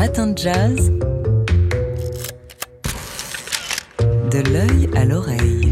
matins de jazz. De l'œil à l'oreille.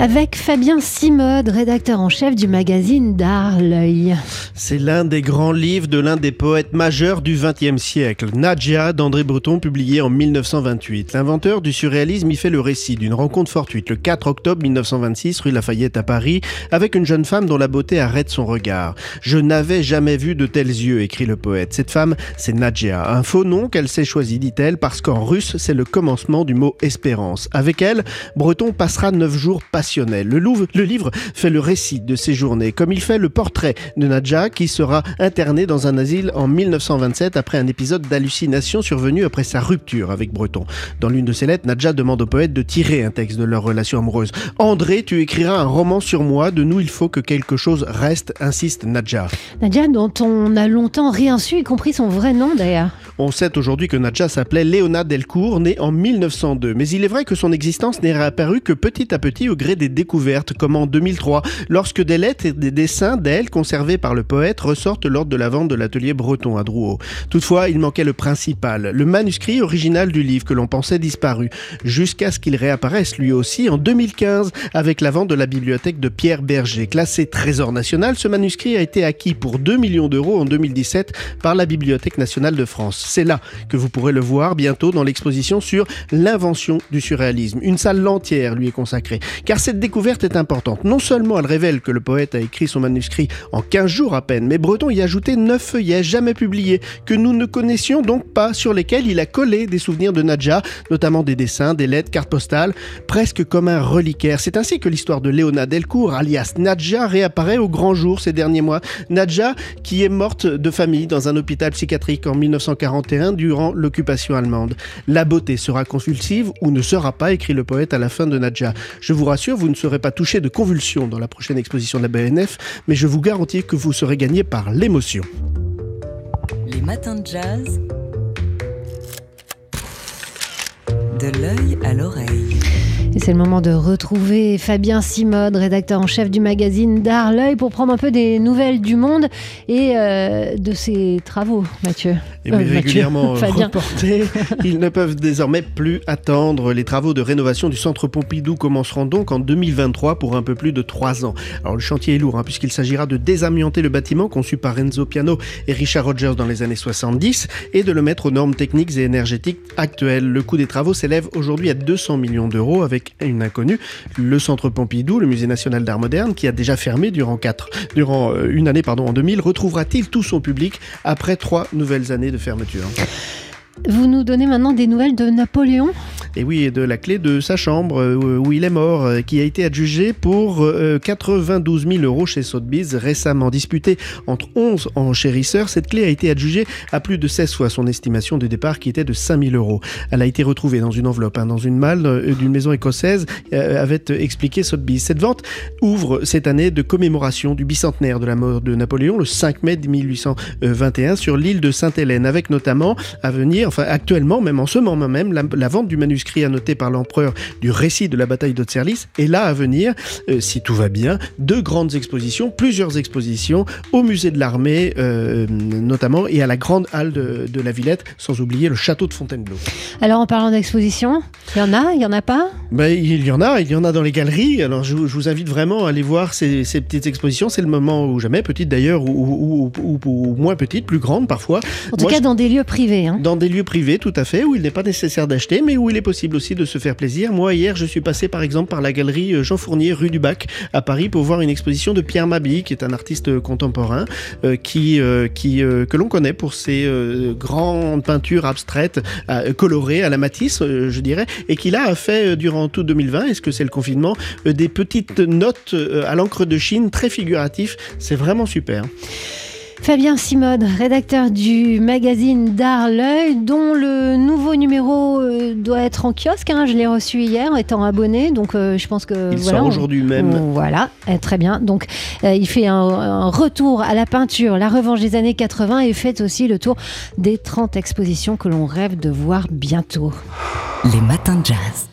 Avec Fabien Simode, rédacteur en chef du magazine D'Art L'œil. C'est l'un des grands livres de l'un des poètes majeurs du XXe siècle, Nadja d'André Breton, publié en 1928. L'inventeur du surréalisme y fait le récit d'une rencontre fortuite le 4 octobre 1926, rue Lafayette à Paris, avec une jeune femme dont la beauté arrête son regard. Je n'avais jamais vu de tels yeux, écrit le poète. Cette femme, c'est Nadja, un faux nom qu'elle s'est choisi, dit-elle, parce qu'en russe, c'est le commencement du mot espérance. Avec elle, Breton passera neuf jours passionnés le, le livre fait le récit de ses journées, comme il fait le portrait de Nadja qui sera internée dans un asile en 1927 après un épisode d'hallucination survenu après sa rupture avec Breton. Dans l'une de ses lettres, Nadja demande au poète de tirer un texte de leur relation amoureuse. André, tu écriras un roman sur moi, de nous il faut que quelque chose reste, insiste Nadja. Nadja dont on a longtemps rien su, y compris son vrai nom d'ailleurs. On sait aujourd'hui que Nadja s'appelait Léona Delcourt, née en 1902, mais il est vrai que son existence n'est réapparue que petit à petit au gré des découvertes, comme en 2003, lorsque des lettres et des dessins d'elle conservés par le poète ressortent lors de la vente de l'atelier breton à Drouot. Toutefois, il manquait le principal, le manuscrit original du livre que l'on pensait disparu, jusqu'à ce qu'il réapparaisse lui aussi en 2015 avec la vente de la bibliothèque de Pierre Berger. Classé Trésor national, ce manuscrit a été acquis pour 2 millions d'euros en 2017 par la Bibliothèque nationale de France. C'est là que vous pourrez le voir bientôt dans l'exposition sur l'invention du surréalisme. Une salle entière lui est consacrée, car cette découverte est importante. Non seulement elle révèle que le poète a écrit son manuscrit en 15 jours à peine, mais Breton y a ajouté 9 feuillets jamais publiés, que nous ne connaissions donc pas, sur lesquels il a collé des souvenirs de Nadja, notamment des dessins, des lettres, cartes postales, presque comme un reliquaire. C'est ainsi que l'histoire de Léona Delcourt, alias Nadja, réapparaît au grand jour ces derniers mois. Nadja, qui est morte de famille dans un hôpital psychiatrique en 1941 durant l'occupation allemande. La beauté sera convulsive ou ne sera pas, écrit le poète à la fin de Nadja. Je vous rassure, vous ne serez pas touché de convulsions dans la prochaine exposition de la BNF, mais je vous garantis que vous serez gagné par l'émotion. Les matins de jazz. De l'œil à l'oreille. Et c'est le moment de retrouver Fabien Simode, rédacteur en chef du magazine D'Art L'œil, pour prendre un peu des nouvelles du monde et euh, de ses travaux, Mathieu. Et euh, régulièrement reportés, ils ne peuvent désormais plus attendre. Les travaux de rénovation du centre Pompidou commenceront donc en 2023 pour un peu plus de trois ans. Alors le chantier est lourd, hein, puisqu'il s'agira de désamianter le bâtiment conçu par Renzo Piano et Richard Rogers dans les années 70 et de le mettre aux normes techniques et énergétiques actuelles. Le coût des travaux s'élève aujourd'hui à 200 millions d'euros avec une inconnue, le Centre Pompidou, le Musée national d'art moderne, qui a déjà fermé durant, euh, une année pardon, en 2000, retrouvera-t-il tout son public après trois nouvelles années de fermeture? Vous nous donnez maintenant des nouvelles de Napoléon? Et oui, de la clé de sa chambre euh, où il est mort, euh, qui a été adjugé pour 92 euh, 000 euros chez Sotheby's, récemment disputée entre 11 enchérisseurs. Cette clé a été adjugée à plus de 16 fois son estimation de départ qui était de 5 000 euros. Elle a été retrouvée dans une enveloppe, hein, dans une malle d'une maison écossaise, avait expliqué Sotheby's. Cette vente ouvre cette année de commémoration du bicentenaire de la mort de Napoléon, le 5 mai 1821, sur l'île de Sainte-Hélène, avec notamment à venir enfin actuellement, même en ce moment même, la, vente du manuscrit annoté par l'empereur du récit de la bataille d'Austerlitz est là à venir, euh, si tout va bien, deux grandes expositions, plusieurs expositions au musée de l'armée euh, notamment et à la grande halle de, la Villette, sans oublier le château de Fontainebleau. Alors en parlant d'exposition, il y en a, il y en a pas? Ben, Il y en a, il y en a dans les galeries. Alors je, vous invite vraiment à aller voir ces, petites expositions. C'est le moment où jamais, petite d'ailleurs, ou, moins petite, plus grande parfois. En tout cas dans des lieux privés. Hein. Dans des lieux privé, tout à fait, où il n'est pas nécessaire d'acheter, mais où il est possible aussi de se faire plaisir. Moi, hier, je suis passé par exemple par la galerie euh, Jean Fournier, rue du Bac, à Paris, pour voir une exposition de Pierre Mabille, qui est un artiste contemporain, euh, qui, euh, qui, que l'on connaît pour ses grandes peintures abstraites, colorées à la Matisse, je dirais, et qui là a fait durant tout 2020, est-ce que c'est le confinement, des petites notes à l'encre de Chine très figuratifs. C'est vraiment super. Fabien Simode, rédacteur du magazine D'Art L'œil, dont le nouveau numéro euh, doit être en kiosque. Hein. je l'ai reçu hier, étant abonné, donc euh, je pense que il sort aujourd'hui même. voilà, eh, très bien. Donc euh, il fait un, retour à la peinture, la revanche des années 80, et fait aussi le tour des 30 expositions que l'on rêve de voir bientôt. Les matins de jazz.